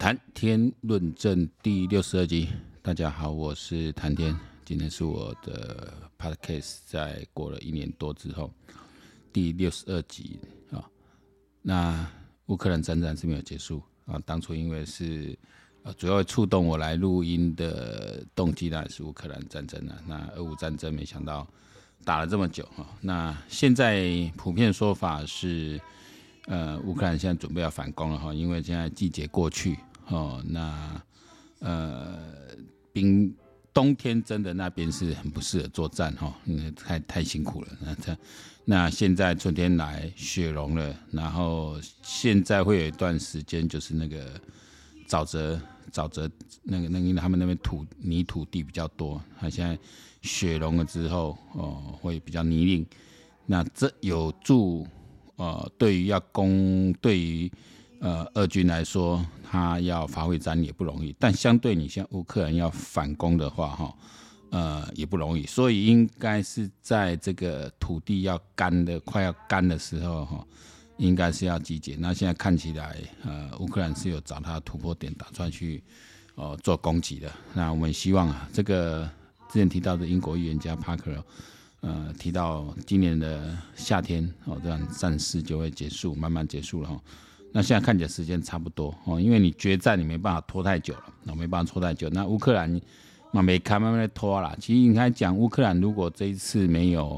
谈天论证第六十二集，大家好，我是谈天，今天是我的 podcast，在过了一年多之后第六十二集啊。那乌克兰战争是没有结束啊，当初因为是呃主要触动我来录音的动机呢是乌克兰战争啊，那俄乌战争没想到打了这么久哈，那现在普遍说法是呃乌克兰现在准备要反攻了哈，因为现在季节过去。哦，那呃，冰冬天真的那边是很不适合作战哈，因为太太辛苦了。那这那现在春天来，雪融了，然后现在会有一段时间就是那个沼泽沼泽那个那个因为他们那边土泥土地比较多，他现在雪融了之后哦，会比较泥泞。那这有助呃，对于要攻对于。呃，俄军来说，他要发挥战力也不容易，但相对你像乌克兰要反攻的话，哈，呃，也不容易，所以应该是在这个土地要干的快要干的时候，哈，应该是要集结。那现在看起来，呃，乌克兰是有找他突破点，打算去、呃、做攻击的。那我们希望啊，这个之前提到的英国预言家帕克，呃，提到今年的夏天哦，这样战事就会结束，慢慢结束了哈。那现在看起来时间差不多哦，因为你决战你没办法拖太久了，那没办法拖太久。那乌克兰嘛没开慢慢的拖啦。其实应该讲乌克兰如果这一次没有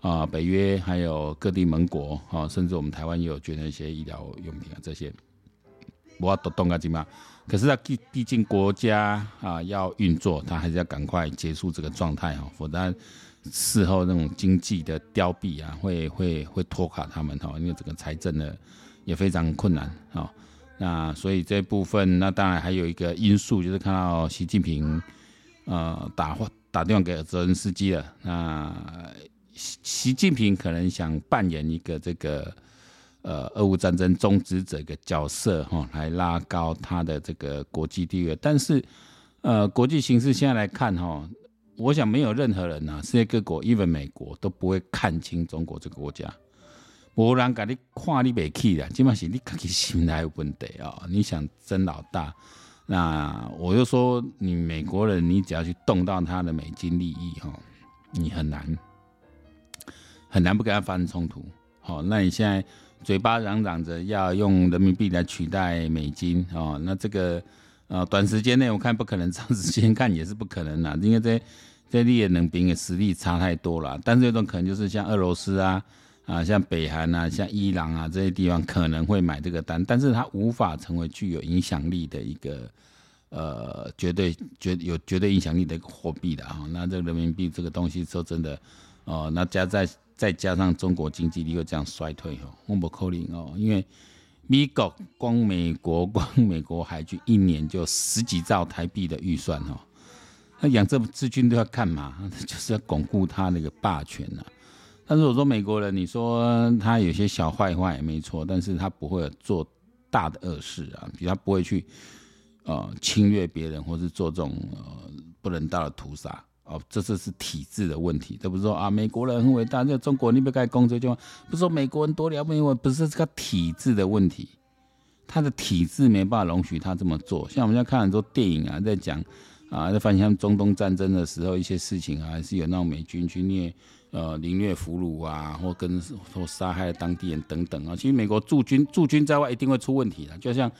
啊、呃，北约还有各地盟国啊、哦，甚至我们台湾也有捐了一些医疗用品啊这些，我都动个筋嘛。可是他毕毕竟国家啊要运作，他还是要赶快结束这个状态哈，否则事后那种经济的凋敝啊，会会会拖垮他们哈，因为整个财政的。也非常困难啊、那所以这部分，那当然还有一个因素，就是看到习近平呃打打电话给泽连斯基了，那习习近平可能想扮演一个这个呃俄乌战争终止者的角色哈、来拉高他的这个国际地位，但是呃国际形势现在来看哈、我想没有任何人啊，世界各国，even 美国都不会看清中国这个国家。无人甲你看你袂起啦，基本是你自己心态有问题哦、你想争老大，那我就说你美国人，你只要去动到他的美金利益哈，你很难很难不跟他发生冲突。好，那你现在嘴巴嚷嚷着要用人民币来取代美金哦，那这个呃短时间内我看不可能，长时间看也是不可能啦，因为这这你也能比你实力差太多了。但是这种可能就是像俄罗斯啊。啊，像北韩啊，像伊朗啊这些地方可能会买这个单，但是它无法成为具有影响力的一个呃绝对绝有绝对影响力的一个货币的啊。那这个人民币这个东西说真的哦，那加在再加上中国经济力又这样衰退哦，我不可能哦，因为美国光美国光美国海军一年就十几兆台币的预算哦，那养这支军都要干嘛？就是要巩固他那个霸权呐、啊。但是我说美国人，你说他有些小坏话也没错，但是他不会做大的恶事啊，比如他不会去呃侵略别人，或是做这种呃不人道的屠杀哦，这这是体制的问题。这不是说啊美国人很伟大，这中国你不该攻这就不是说美国人多了不起，不是这个体制的问题，他的体制没办法容许他这么做。像我们现在看很多电影啊，在讲啊，在翻像中东战争的时候一些事情啊，还是有那种美军去虐。呃，凌虐俘虏啊，或跟或杀害当地人等等啊，其实美国驻军驻军在外一定会出问题的，就像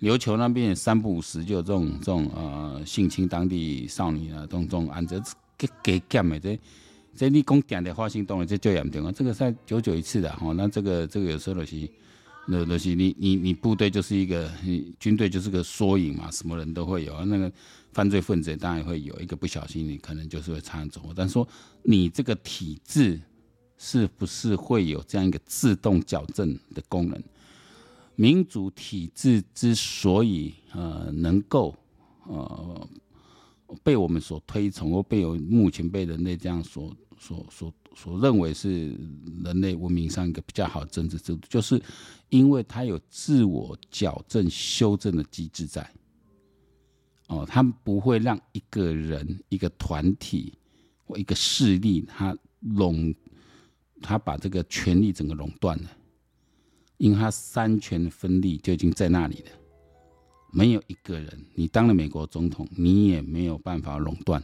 琉球那边三不五时就有这种这种呃性侵当地少女啊，这种这种案子给给干的这这你讲点的话行动了，这就严重啊，这个在久久一次的哈，那这个这个有时候就是那那些你你你部队就是一个军队就是个缩影嘛，什么人都会有那个。犯罪分子当然会有一个不小心，你可能就是会擦枪走火。但说你这个体制是不是会有这样一个自动矫正的功能？民主体制之所以呃能够呃被我们所推崇，或被有目前被人类这样所所所所认为是人类文明上一个比较好的政治制度，就是因为它有自我矫正修正的机制在。哦，他不会让一个人、一个团体或一个势力，他垄，他把这个权力整个垄断了，因为他三权分立就已经在那里了。没有一个人，你当了美国总统，你也没有办法垄断。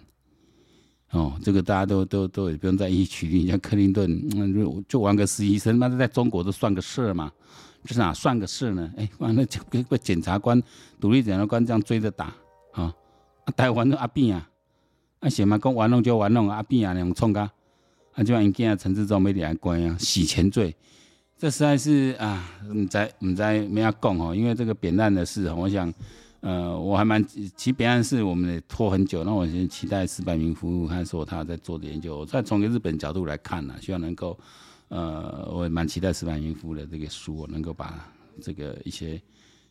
哦，这个大家都都都也不用在意取缔，像克林顿，嗯，就就玩个实习生，那在中国都算个事嘛，就是哪算个事呢？哎，完了就被被检察官、独立检察官这样追着打，啊，台湾的阿扁啊，啊，什么讲玩弄就玩弄阿扁啊，那种冲噶，啊，就像人家陈志忠没点关啊，洗钱罪，这实在是啊，唔知唔知没法讲哦，因为这个扁担的事，我想。呃，我还蛮其实别案是我们也拖很久，那我先期待矢板明夫还说他在做的研究，再从一个日本角度来看呢，希望能够，呃，我也蛮期待矢板明夫的这个书我能够把这个一些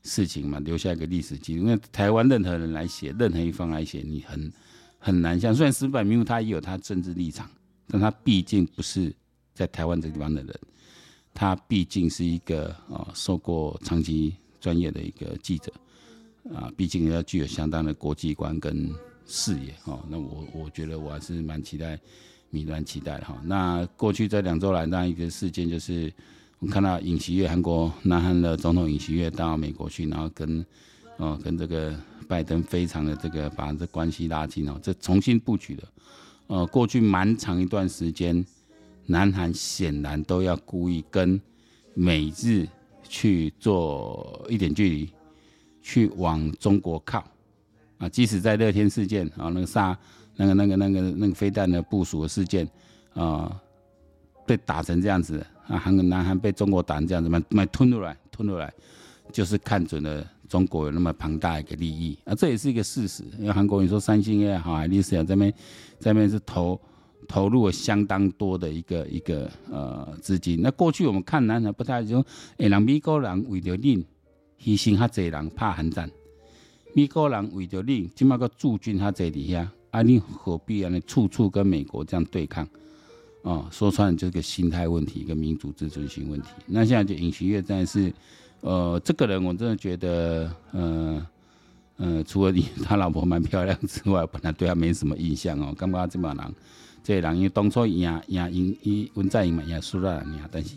事情嘛留下一个历史记录，因为台湾任何人来写，任何一方来写，你很很难像，虽然矢板明夫他也有他政治立场，但他毕竟不是在台湾这个地方的人，他毕竟是一个啊、呃、受过长期专业的一个记者。啊，毕竟要具有相当的国际观跟视野哈。那我我觉得我还是蛮期待，弥漫期待的哈。那过去这两周来，那一个事件就是，我看到尹锡悦，韩国南韩的总统尹锡悦到美国去，然后跟，哦，跟这个拜登非常的这个把这关系拉近哦，这重新布局的。呃，过去蛮长一段时间，南韩显然都要故意跟美日去做一点距离。去往中国靠啊！即使在乐天事件啊，那个杀那个那个那个那个飞弹的部署的事件啊，被打成这样子啊，韩国南韩被中国打成这样子，蛮蛮吞入来吞入来，就是看准了中国有那么庞大一个利益啊，这也是一个事实。因为韩国你说三星也好，海力士啊，这边这边是投投入了相当多的一个一个呃资金。那过去我们看南韩不太就诶，让美国人为了你。牺牲较侪人拍韩战，美国人为着你，即马个驻军较侪伫遐，啊，你何必安尼处处跟美国这样对抗？哦，说穿了就是个心态问题，一个民族自尊心问题。那现在就尹锡悦真的是，呃，这个人我真的觉得，呃，呃，除了你他老婆蛮漂亮之外，本来对他没什么印象哦。感觉这帮人，这人因为当初赢赢赢伊文在寅嘛，赢输了赢，但是。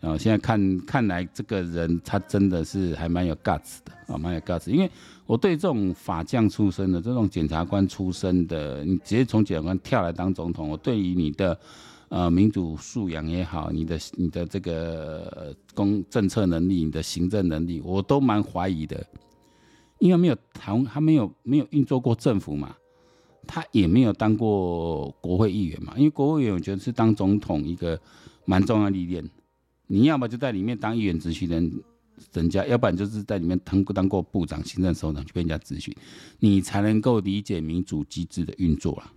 啊，现在看看来，这个人他真的是还蛮有 guts 的啊，蛮有 guts。因为我对这种法将出身的、这种检察官出身的，你直接从检察官跳来当总统，我对于你的呃民主素养也好，你的你的这个公政策能力、你的行政能力，我都蛮怀疑的。因为没有谈，他没有没有运作过政府嘛，他也没有当过国会议员嘛。因为国会议员，我觉得是当总统一个蛮重要的历练。你要么就在里面当议员质询人，人家；要不然就是在里面当当过部长、行政首长去跟人家咨询，你才能够理解民主机制的运作啊。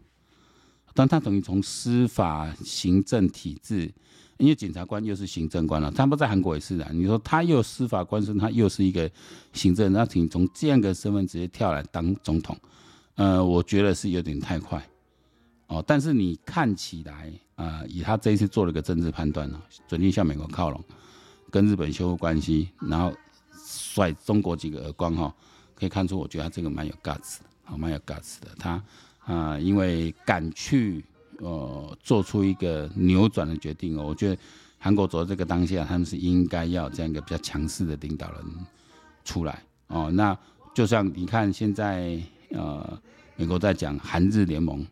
但他等于从司法、行政体制，因为检察官又是行政官了，他不在韩国也是啊。你说他又司法官身，他又是一个行政，那请从这样的身份直接跳来当总统，呃，我觉得是有点太快。哦，但是你看起来啊、呃，以他这一次做了个政治判断呢，准定向美国靠拢，跟日本修复关系，然后甩中国几个耳光哈，可以看出，我觉得他这个蛮有 guts 的，好，蛮有 guts 的。他啊、因为敢去呃做出一个扭转的决定哦，我觉得韩国走到这个当下，他们是应该要这样一个比较强势的领导人出来哦。那就像你看现在呃，美国在讲韩日联盟。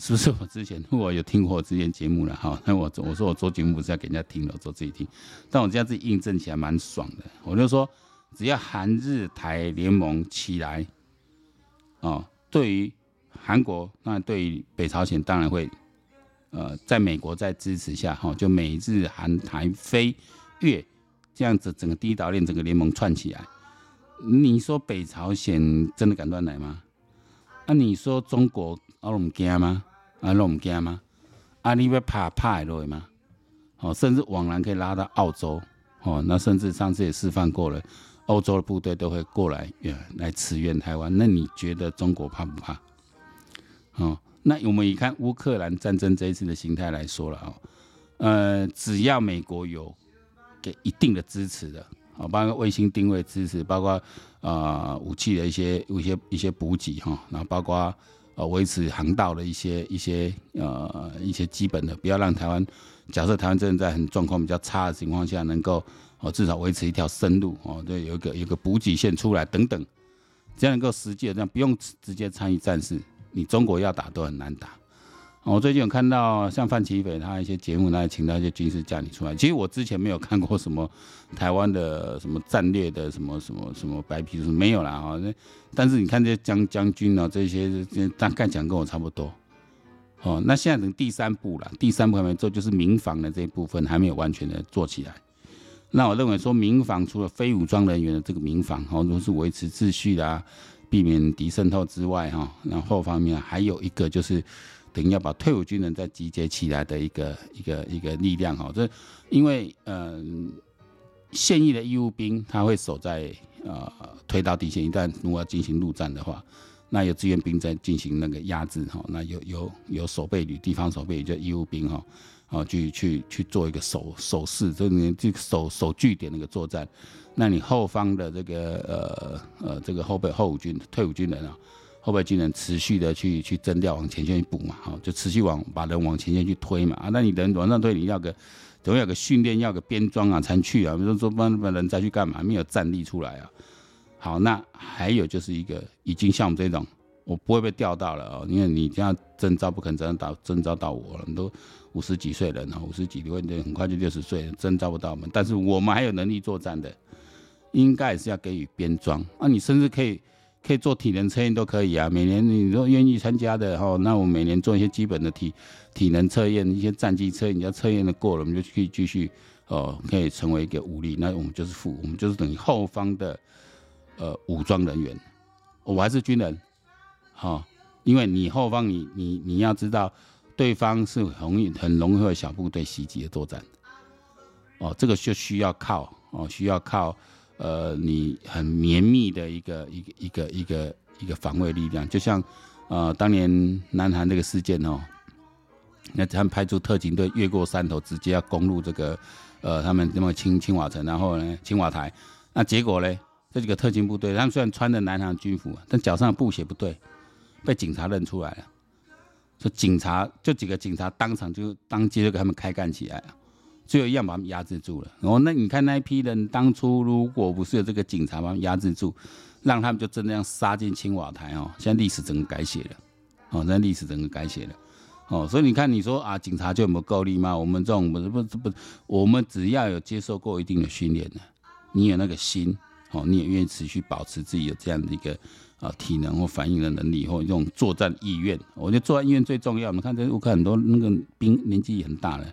是不是我之前我有听过我之前节目了哈？那我我说我做节目不是要给人家听的，我做自己听。但我这样子印证起来蛮爽的。我就说，只要韩日台联盟起来，哦，对于韩国，那对于北朝鲜当然会，呃，在美国在支持下，哈，就美日韩台菲越这样子整个第一岛链整个联盟串起来，你说北朝鲜真的敢乱来吗？那、你说中国阿龙惊吗？啊，拢唔惊吗？啊，你要怕怕落吗？哦，甚至往南可以拉到澳洲，哦，那甚至上次也示范过了，欧洲的部队都会过来，来驰援台湾。那你觉得中国怕不怕？哦，那我们以看乌克兰战争这一次的形态来说了啊，呃，只要美国有给一定的支持的，啊，包括卫星定位支持，包括啊、呃、武器的一些一些一些补给哈，然后包括。呃，维持航道的一些一些呃一些基本的，不要让台湾，假设台湾真的在很状况比较差的情况下，能够哦至少维持一条生路哦，对，有一个有一个补给线出来等等，这样能够实际的这样，不用直接参与战事，你中国要打都很难打。我最近有看到像范琪斐他一些节目，那请到一些军事将领出来。其实我之前没有看过什么台湾的什么战略的什么什么什么白皮书，没有啦哈。那但是你看这些将将军啊，这些大概讲跟我差不多。哦，那现在等第三步了，第三步还没做，就是民防的这一部分还没有完全的做起来。那我认为说，民防除了非武装人员的这个民防，哦，都是维持秩序啦，避免敌渗透之外，哈，然后方面还有一个就是，等于要把退伍军人再集结起来的一个一个一个力量，哈，这因为嗯，现役的义务兵他会守在呃推到底线，一旦如果要进行陆战的话，那有志愿兵在进行那个压制，哈，那有有有守备旅，地方守备旅叫义务兵，哈。哦，去去去做一个守守势，就你这个守守据点那个作战，那你后方的这个呃呃这个后备后伍军退伍军人啊，后备军人持续的去去征调往前线去补嘛，好，就持续往把人往前线去推嘛啊，那你人往上推，你要个总要个训练，要个编装啊，才去啊，比如说帮帮人再去干嘛，没有战力出来啊。好，那还有就是一个已经像我们这种。我不会被调到了哦，因为你这样征召不可能征到征召到我了，你都五十几岁人哈，五十几岁的很快就六十岁，征召不到我们。但是我们还有能力作战的，应该也是要给予编装啊。你甚至可以可以做体能测验都可以啊。每年你都愿意参加的哈，那我每年做一些基本的体体能测验，一些战绩测验，你要测验的过了，我们就可以继续哦，可以成为一个武力。那我们就是副，我们就是等于后方的呃武装人员，我还是军人。哦，因为你后方你你你要知道，对方是容易很容易会小部队袭击的作战，哦，这个就需要靠哦，需要靠呃你很绵密的一个一个一个一个一个防卫力量，就像呃当年南韩这个事件哦，那他们派出特警队越过山头，直接要攻入这个呃他们那么青青瓦城，然后呢青瓦台，那结果呢这几个特勤部队，他们虽然穿着南韩军服，但脚上的布鞋不对。被警察认出来了，说警察就几个警察当场就当街就给他们开干起来了，最后一样把他们压制住了。然后那你看那一批人当初如果不是有这个警察把他们压制住，让他们就真的这样杀进青瓦台哦，现在历史整个改写了，哦，现在历史整个改写了，哦，所以你看你说啊，警察就有没有够力吗？我们这种不是不是不是，我们只要有接受过一定的训练的，你有那个心，哦，你也愿意持续保持自己有这样的一个。啊，体能或反应的能力，或这种作战意愿，我觉得作战意愿最重要。我们看这乌克兰很多那个兵年纪也很大了，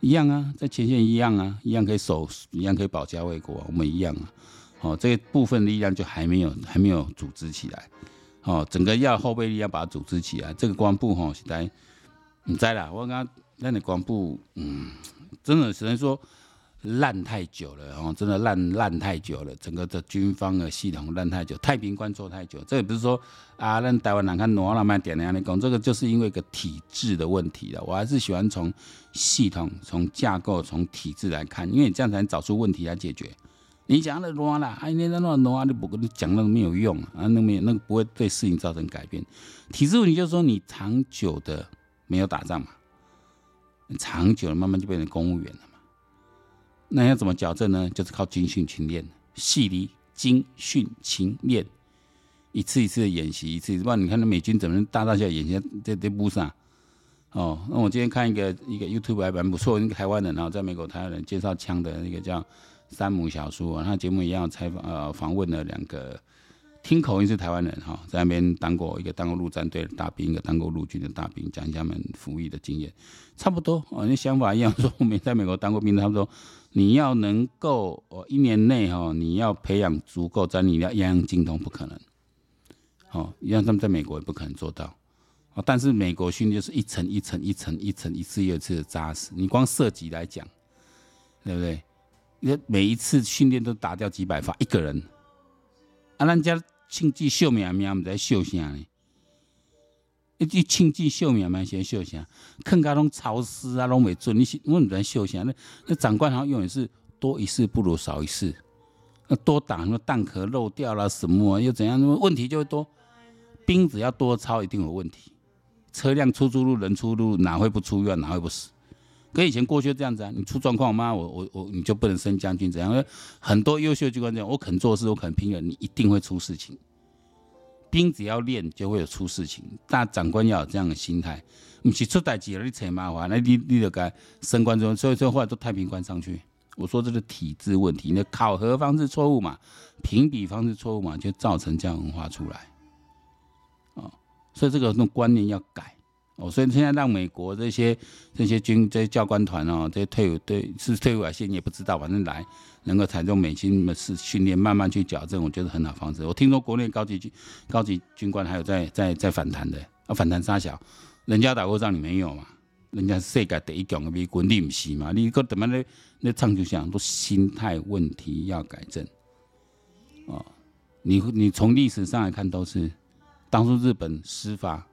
一样啊，在前线一样啊，一样可以守，一样可以保家卫国，我们一样啊。哦，这部分力量就还没有还没有组织起来。哦，整个要后备力量把它组织起来。这个光部哈，是在你在啦，我刚刚那你光部，嗯，真的只能说。烂太久了哦，真的烂烂太久了，整个的军方的系统烂太久，太平观做太久，这也不是说啊，让台湾人看挪了慢点那样的讲，这个就是因为一个体制的问题了。我还是喜欢从系统、从架构、从体制来看，因为你这样才能找出问题来解决。你讲的挪了，哎，你那那挪啊你不跟你讲那个没有用啊，那没有那个不会对事情造成改变。体制问题就是说你长久的没有打仗嘛，长久了慢慢就变成公务员了。那要怎么矫正呢？就是靠军训勤练，细离军训勤练，一次一次的演习，一次一次。不然你看那美军怎么大大小小演习在在布上？哦，那我今天看一个一个 YouTube 还蛮不错，一个台湾人啊，在美国台湾人介绍枪的那个叫山姆小叔啊，他节目一样采访呃访问了两个。听口音是台湾人哈，在那边当过一个当过陆战队的大兵，一个当过陆军的大兵，讲一下他们服役的经验，差不多哦，那想法一样。说我没在美国当过兵，他们说你要能够哦一年内哈，你要培养足够在你，要样样精通不可能，哦，一样他们在美国也不可能做到，哦，但是美国训练是一层一层一层一层一次又一次的扎实，你光射击来讲，对不对？你每一次训练都打掉几百发一个人。啊，咱家庆忌秀命命，毋知秀啥呢？一句庆忌秀命命，先秀啥？更加拢潮湿啊，拢未准。你是我毋知秀啥？那那长官好像永远是多一事不如少一事。那多打什么弹壳漏掉了什么？又怎样？那么问题就会多。兵只要多操，一定有问题。车辆出出入，人出入，哪会不出院？哪会不死？跟以前过去这样子啊，你出状况吗？我我我你就不能升将军？怎样？很多优秀军官这样，我肯做事，我肯拼了，你一定会出事情。兵只要练就会有出事情，大长官要有这样的心态，不是出代志了你扯麻烦，那你你就该升官之后，所以说后来都太平官上去。我说这个体制问题，那考核方式错误嘛，评比方式错误嘛，就造成这样文化出来。哦，所以这个那种观念要改。哦，所以现在让美国这些这些军这些教官团哦，这些退伍对是退伍还是你也不知道，反正来能够采用美军的是训练，慢慢去矫正，我觉得很好方式。我听说国内高级军高级军官还有在在在反弹的，啊反弹杀小，人家打过仗你没有嘛？人家世界第一强的美军你不是嘛？你个怎么那那唱就像都心态问题要改正。哦，你你从历史上来看都是，当初日本司法。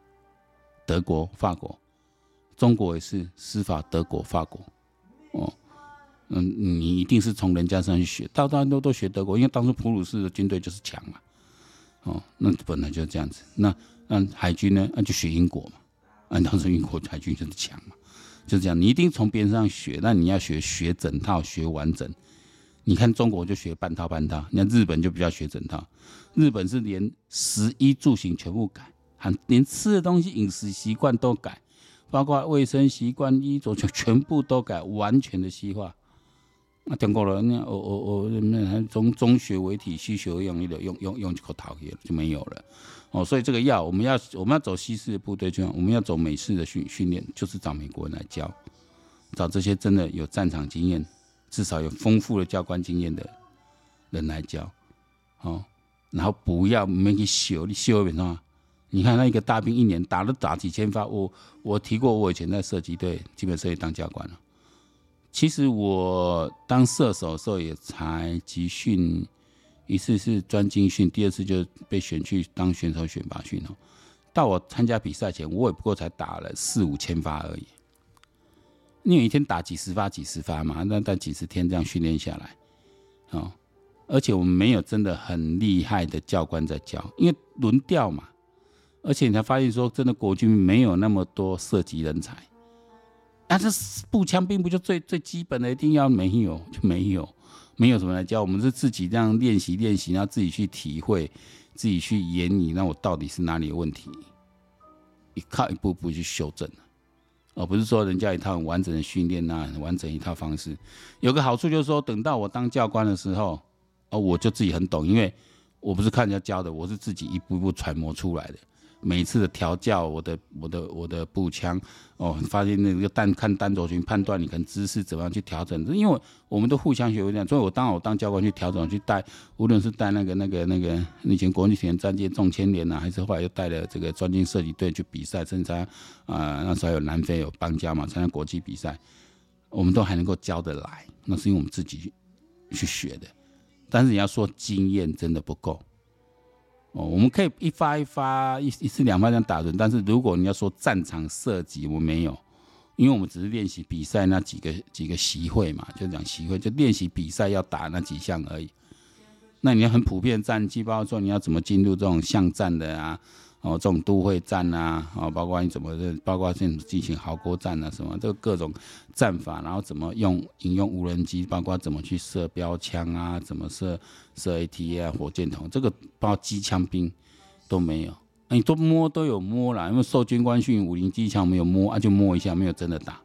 德国、法国，中国也是司法。德国、法国，哦，嗯，你一定是从人家身上去学，大多都都学德国，因为当初普鲁士的军队就是强嘛，哦，那本来就是这样子。那那海军呢？那就学英国嘛，按当时英国海军就是强嘛，就这样。你一定从别人上学，那你要学学整套，学完整。你看中国就学半套半套，你看日本就比较学整套，日本是连食衣住行全部改。连吃的东西、饮食习惯都改，包括卫生习惯、衣着就 全部都改，完全的西化。那中国人呢？哦哦哦，那中中学为体，西学为用，用用用用这个套也就没有了。哦，所以这个要我们要我们要走西式的部队，就我们要走美式的训训练，就是找美国人来教，找这些真的有战场经验，至少有丰富的教官经验的人来教。哦，然后不要没去修，你修为什么？你看那一个大兵一年打了打几千发，我我提过，我以前在射击队基本射击当教官了。其实我当射手的时候也才集训一次是专精训，第二次就被选去当选手选拔训哦。到我参加比赛前，我也不过才打了四五千发而已。你有一天打几十发几十发嘛，那那几十天这样训练下来，哦，而且我们没有真的很厉害的教官在教，因为轮调嘛。而且你才发现说，真的国军没有那么多射击人才，啊，这步枪并不就最最基本的，一定要没有就没有，没有什么来教我们，是自己这样练习练习，然后自己去体会，自己去演绎，那我到底是哪里有问题，一靠一步步去修正，而不是说人家一套很完整的训练啊，很完整一套方式。有个好处就是说，等到我当教官的时候，哦，我就自己很懂，因为我不是看人家教的，我是自己一步一步揣摩出来的。每次的调教，我的我的我的步枪，哦，发现那个单看单轴群判断，你跟姿势怎么样去调整？因为我们都互相学会这样，所以我当我当教官去调整去带，无论是带那个那个那个以前国际田战舰中千年呐，还是后来又带了这个专精射击队去比赛，甚至啊、那时候有南非有邦交嘛，参加国际比赛，我们都还能够教得来，那是因为我们自己，去学的。但是你要说经验真的不够。哦，我们可以一发一发，一一次两发这样打人，但是如果你要说战场射击，我没有，因为我们只是练习比赛那几个几个习会嘛，就讲习会，就练习比赛要打那几项而已。那你要很普遍战绩，包括说你要怎么进入这种巷战的啊？哦，这种都会战啊，哦，包括你怎么认，包括这种进行壕沟战啊，什么这个各种战法，然后怎么用引用无人机，包括怎么去射标枪啊，怎么射射 AT 啊，火箭筒，这个包括机枪兵都没有，你都摸都有摸啦，因为受军官训，五零机枪没有摸啊，就摸一下，没有真的打，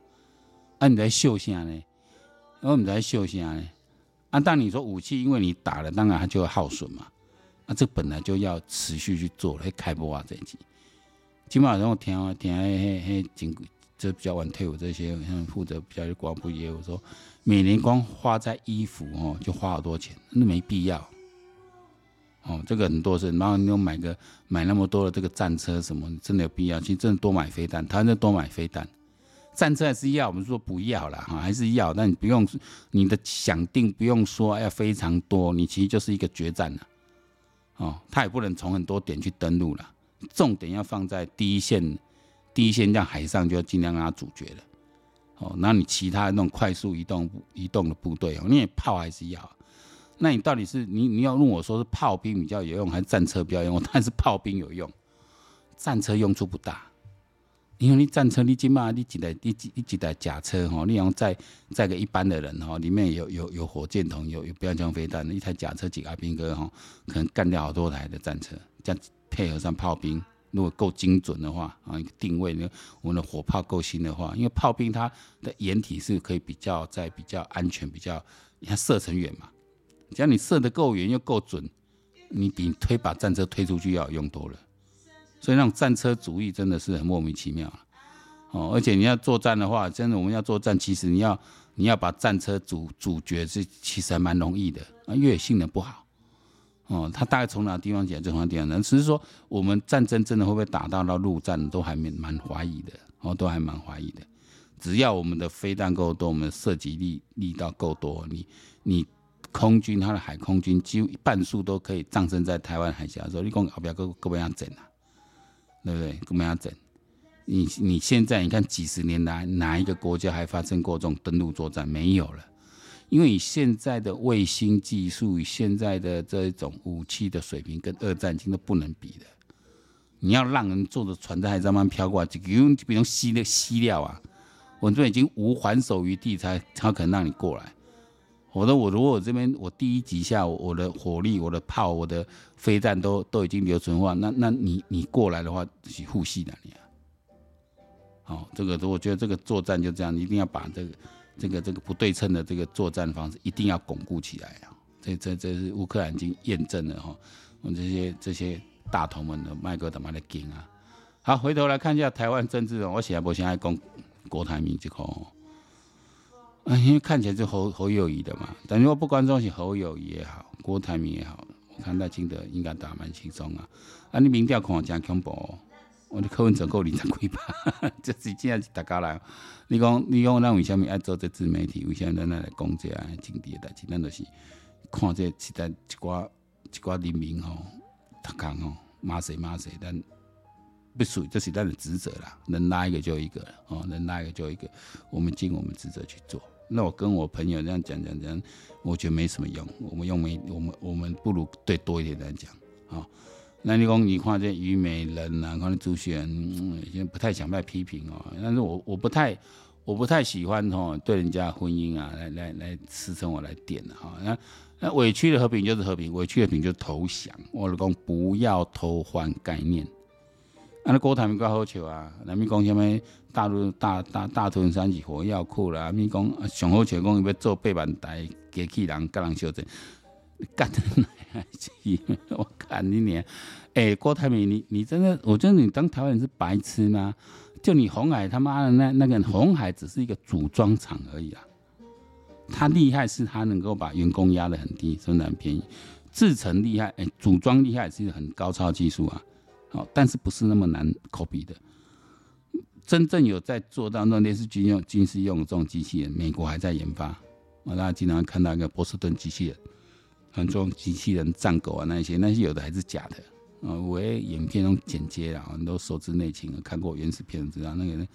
啊，你在秀下呢？我们在秀下呢？啊，但你说武器，因为你打了，当然它就会耗损嘛。这本来就要持续去做，来开播啊这一集。今晚上我听啊听啊嘿嘿，经这比较晚退伍这些，像负责比较广播业务，说每年光花在衣服哦，就花好多钱，那没必要。哦，这个很多是，然后你又买个买那么多的这个战车什么，真的有必要？其实真的多买飞弹，他那多买飞弹，战车还是要，我们说不要了哈，还是要，但你不用你的想定不用说要非常多，你其实就是一个决战了。哦，他也不能从很多点去登陆了，重点要放在第一线，第一线在海上就要尽量让他阻绝了。哦，那你其他的那种快速移动移动的部队哦，你也炮还是要？那你到底是你你要问我说是炮兵比较有用，还是战车比较有用？当然是炮兵有用，战车用处不大。因为你战车，你起码你几台，你几你几台假车哈，你用载载个一般的人哈，里面有有有火箭筒，有有标枪飞弹，一台假车几个阿兵哥哈，可能干掉好多台的战车，这样配合上炮兵，如果够精准的话啊，一个定位呢，我们的火炮够新的话，因为炮兵它的掩体是可以比较在比较安全，比较你看射程远嘛，只要你射得够远又够准，你比推把战车推出去要用多了。所以那种战车主义真的是很莫名其妙哦，而且你要作战的话，真的我们要作战，其实你要你要把战车主主角是其实还蛮容易的啊，越野性能不好哦，它大概从哪个地方起来就从哪地方来，只是说我们战争真的会不会打到到陆战都还蛮蛮怀疑的哦，都还蛮怀疑的。只要我们的飞弹够多，我们的射击力力道够多，你你空军它的海空军几乎半数都可以葬身在台湾海峡的时候，你讲后边够够不样整啊？对不对？干嘛要整？你你现在你看几十年来哪一个国家还发生过这种登陆作战？没有了，因为以现在的卫星技术，与现在的这种武器的水平，跟二战已经都不能比的。你要让人坐着船在海上慢慢飘过来，就用比如吸的吸料啊，我这边已经无还手余地，才才可能让你过来。我说我如果我这边我第一级下我，的火力、我的炮、我的飞弹都都已经留存的话，那那你你过来的话是护系的你啊。好，这个我觉得这个作战就这样，一定要把这个这个这个不对称的这个作战方式一定要巩固起来啊。这这这是乌克兰已经验证了哈，我们这些这些大头们的麦克他妈的劲啊。好，回头来看一下台湾政治，我现在不现在讲郭台铭这个。啊，因为看起来就侯侯友谊的嘛，但如果不管说是侯友谊也好，郭台铭也好，我看赖清德应该打蛮轻松啊。啊，你民调看真恐怖，哦，我的柯文哲够二十几趴，这是真的是大家来。你讲你讲，咱为什么爱做这自媒体？为什么咱来讲这政治的代志？咱就是看这实在一寡一寡人民吼，他讲吼骂谁骂谁，但不属于这是咱的职责啦。能拉一个就一个哦，能拉一个就一个，我们尽我们职责去做。那我跟我朋友这样讲讲讲，我觉得没什么用。我们用没我们我们不如对多一点来讲啊。那你讲你看这虞美人啊，看朱学恒，已经不太想再批评哦。但是我我不太我不太喜欢哦，对人家婚姻啊来来来支撑我来点的哈。那那委屈的和平就是和平，委屈的平就投降。我老公不要偷换概念。啊，那郭台铭较好笑啊！那咪讲什么大陆大大大屯山是火药库啦？咪讲上好笑讲要做八万台机器人，甲人相争，干的哪去？我看你娘！哎、欸，郭台铭，你你真的，我觉得你当台湾人是白痴吗？就你鸿海他妈的那那个鸿海只是一个组装厂而已啊！他厉害是他能够把员工压得很低，生产很便宜，制成厉害，哎、欸，组装厉害是一个很高超技术啊！好，但是不是那么难 copy 的？真正有在做到那类似军用、军事用的这种机器人，美国还在研发。我大家经常看到一个波士顿机器人，很多机器人战狗啊，那些那些有的还是假的。啊，我影片中剪接啊，很多手指内情，看过原始片知道那个人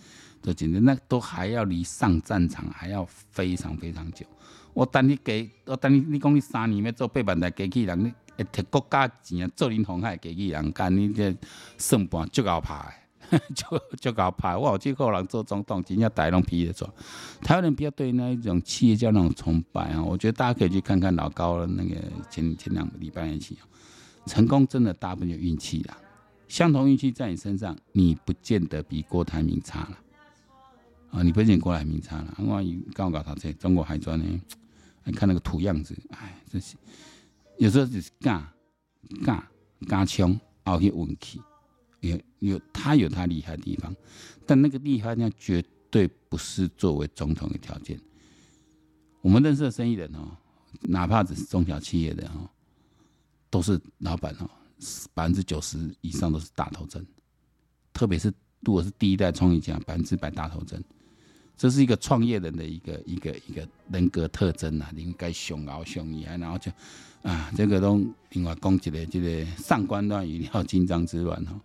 都剪接，那都还要离上战场还要非常非常久。我等你给，我等你，你讲你三年要做八万台机器人，会摕国家钱啊做恁红海机器人，干你这算盘足够拍，足足够拍。我有几个人做总统，真正大龙批的做。台湾人比较对那一种企业家那种崇拜啊，我觉得大家可以去看看老高的那个前前两个礼拜一起，成功真的大部分就运气啦。相同运气在你身上，你不见得比郭台铭差了啊，你不见郭台铭差了。我刚搞他这中国海专呢，你看那个土样子，哎，真是。有时候就是干干干枪，熬些运气，有有他有他厉害的地方，但那个厉害呢，绝对不是作为总统的条件。我们认识的生意人哦，哪怕只是中小企业的哦，都是老板哦，百分之九十以上都是大头针，特别是如果是第一代创业家，百分之百大头针。这是一个创业人的一个一个一个人格特征啊，应该雄傲雄毅啊，然后就啊，这个都另外讲起来，这个上官乱一定要金章之乱哈。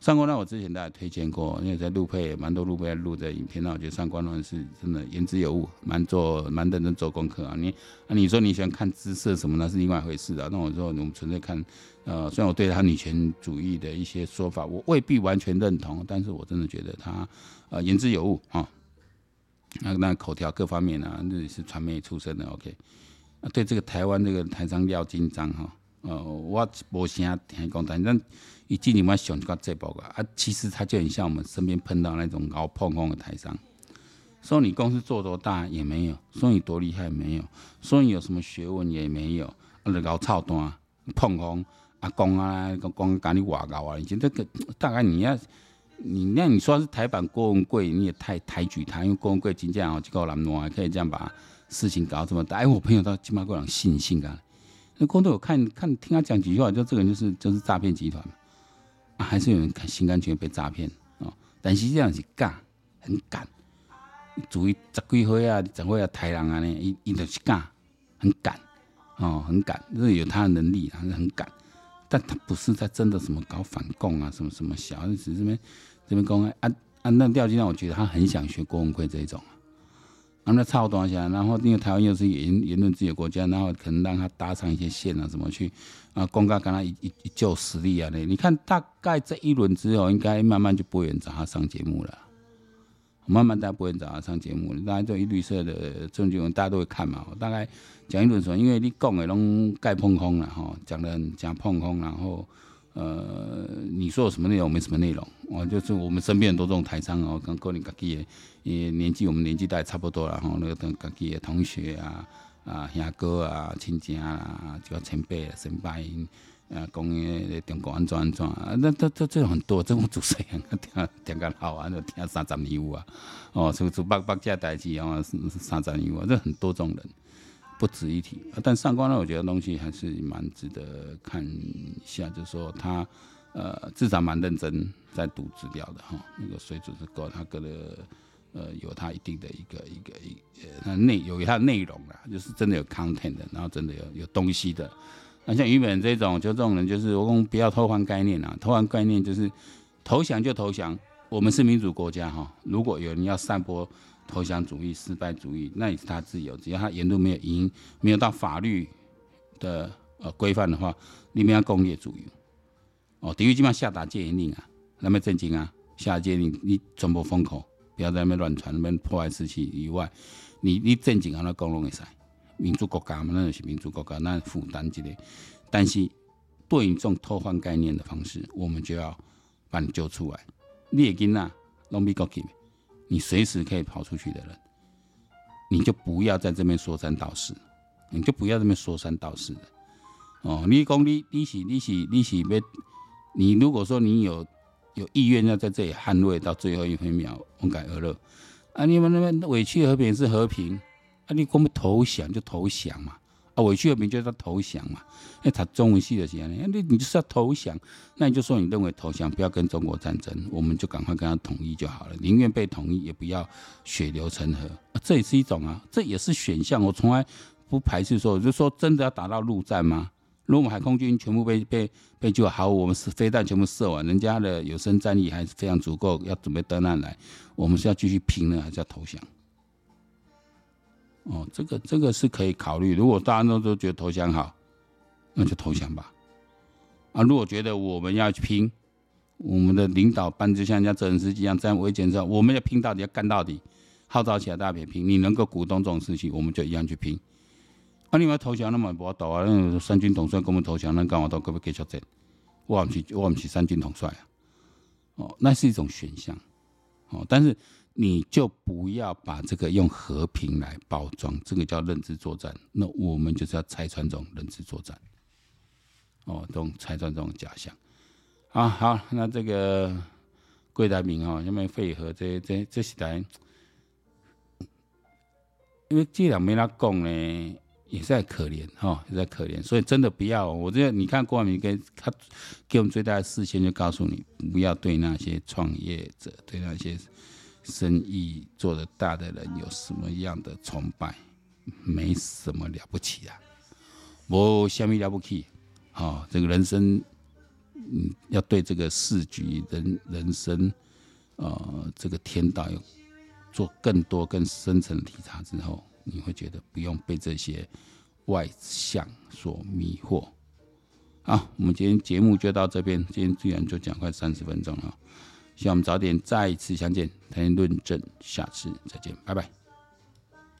上官乱我之前大家推荐过，因为在陆配也蛮多陆配录的影片，那我觉得上官乱是真的言之有物，蛮做蛮认真做功课啊。你啊，你说你喜欢看姿色什么，那是另外一回事啊。那我说我们纯粹看，呃，虽然我对他女权主义的一些说法，我未必完全认同，但是我真的觉得他呃言之有物啊。那那口条各方面啊，那是传媒出身的，OK。啊，对这个台湾这个台商廖金章哈，呃，我无啥听讲，但是伊今年我想一个这报告啊，其实他就很像我们身边碰到那种熬碰碰的台商。说你公司做多大也没有，说你多厉害也没有，说你有什么学问也没有，啊，就搞操蛋碰碰啊，讲啊，讲讲你话搞啊，以前这个大概你要你那你说是台版郭文贵，你也太抬举他，因为郭文贵真正哦，这个男的还可以这样把事情搞这么大。哎，我朋友到起码过两信心啊。那工作我看看听他讲几句话，就这个人就是就是诈骗集团嘛，啊，还是有人心甘情愿被诈骗哦。但是这样是干，很敢。主意十几岁啊，怎会啊，台人啊呢？伊伊就是干，很敢，哦，很敢，就是有他的能力，还是很敢。但他不是在真的什么搞反共啊，什么什么小，只是这边这边讲啊啊，那调剂让我觉得他很想学郭文贵这一种。啊，那差不多下，然后因为台湾又是言言论自由国家，然后可能让他搭上一些线啊，怎么去啊，公告跟他一一一旧实力啊，那你看大概这一轮之后，应该慢慢就不会找他上节目了。慢慢大家不会找他上节目，大家就一绿色的证据，大家都会看嘛。大概讲一轮说，因为你讲的拢盖碰空了哈，讲的讲碰空，然后呃，你说有什么内容没什么内容，我就是我们身边很多这种台商哦，跟过年自己也年纪我们年纪大差不多了哈，那个等自己的同学啊啊兄哥啊亲戚啊，就前辈啊先辈。啊，讲诶，中国安怎安怎啊？那这这这种很多，这种主持人 听听个好啊，就听三十年有啊。哦，是是北北这代志啊，三十年有啊，这很多种人，不值一提。但上官呢，我觉得东西还是蛮值得看一下，就是说他呃至少蛮认真在读资料的哈，那个水准是够，他个的呃有他一定的一个一个一呃内有他内容啦，就是真的有 content 的，然后真的有有东西的。那像于本这种，就这种人，就是我讲不要偷换概念啊！偷换概念就是投降就投降。我们是民主国家哈，如果有人要散播投降主义、失败主义，那也是他自由，只要他言论没有影，没有到法律的呃规范的话，你们要攻击主义哦。等于基本上下达戒严令啊，那么震惊啊，下戒令你传播封口，不要在那边乱传，那边破坏士气以外，你你正经让他公龙一塞。民主国家嘛，那是民主国家，那负担之类。但是对于这种偷换概念的方式，我们就要把你揪出来。你也跟那拢比国去，你随时可以跑出去的人，你就不要在这边说三道四，你就不要这边说三道四的。哦，你讲你你是你是你是要，你如果说你有有意愿要在这里捍卫到最后一分秒，勇敢而乐。啊，你们那边委屈和平是和平。啊，你讲要投降就投降嘛，啊，委屈和平就要投降嘛。哎，他中文系的些，你你就是要投降，那你就说你认为投降不要跟中国战争，我们就赶快跟他统一就好了，宁愿被统一也不要血流成河。这也是一种啊，这也是选项。我从来不排斥说，就说真的要打到陆战吗？如果我们海空军全部被被被救好，我们是飞弹全部射完，人家的有生战力还是非常足够，要准备登岸来，我们是要继续拼呢，还是要投降？哦，这个这个是可以考虑。如果大家都都觉得投降好，那就投降吧。啊，如果觉得我们要去拼，我们的领导班就像人家泽连斯基一样，这样维权之后，我们要拼到底，要干到底，号召起来大家拼。你能够鼓动这种事情，我们就一样去拼。啊，你们投降那么不好搞啊？那三军统帅跟我们投降，那干嘛都可不可以继续战？我们去，我们去三军统帅啊。哦，那是一种选项。哦，但是。你就不要把这个用和平来包装，这个叫认知作战。那我们就是要拆穿这种认知作战，哦，这种拆穿这种假象。啊，好，那这个郭台铭哦，因为废核这这这时代，因为既然没他讲呢，也是在可怜哈、哦，也在可怜。所以真的不要，我觉得你看郭台铭给他给我们最大的视线，就告诉你不要对那些创业者，对那些。生意做得大的人有什么样的崇拜？没什么了不起啊，我虾米了不起？啊，这个人生，嗯，要对这个世局、人人生，呃，这个天道有做更多、更深层的体察之后，你会觉得不用被这些外相所迷惑。好，我们今天节目就到这边，今天居然就讲快三十分钟了。希望我们早点再次相见，谈论证，下次再见，拜拜。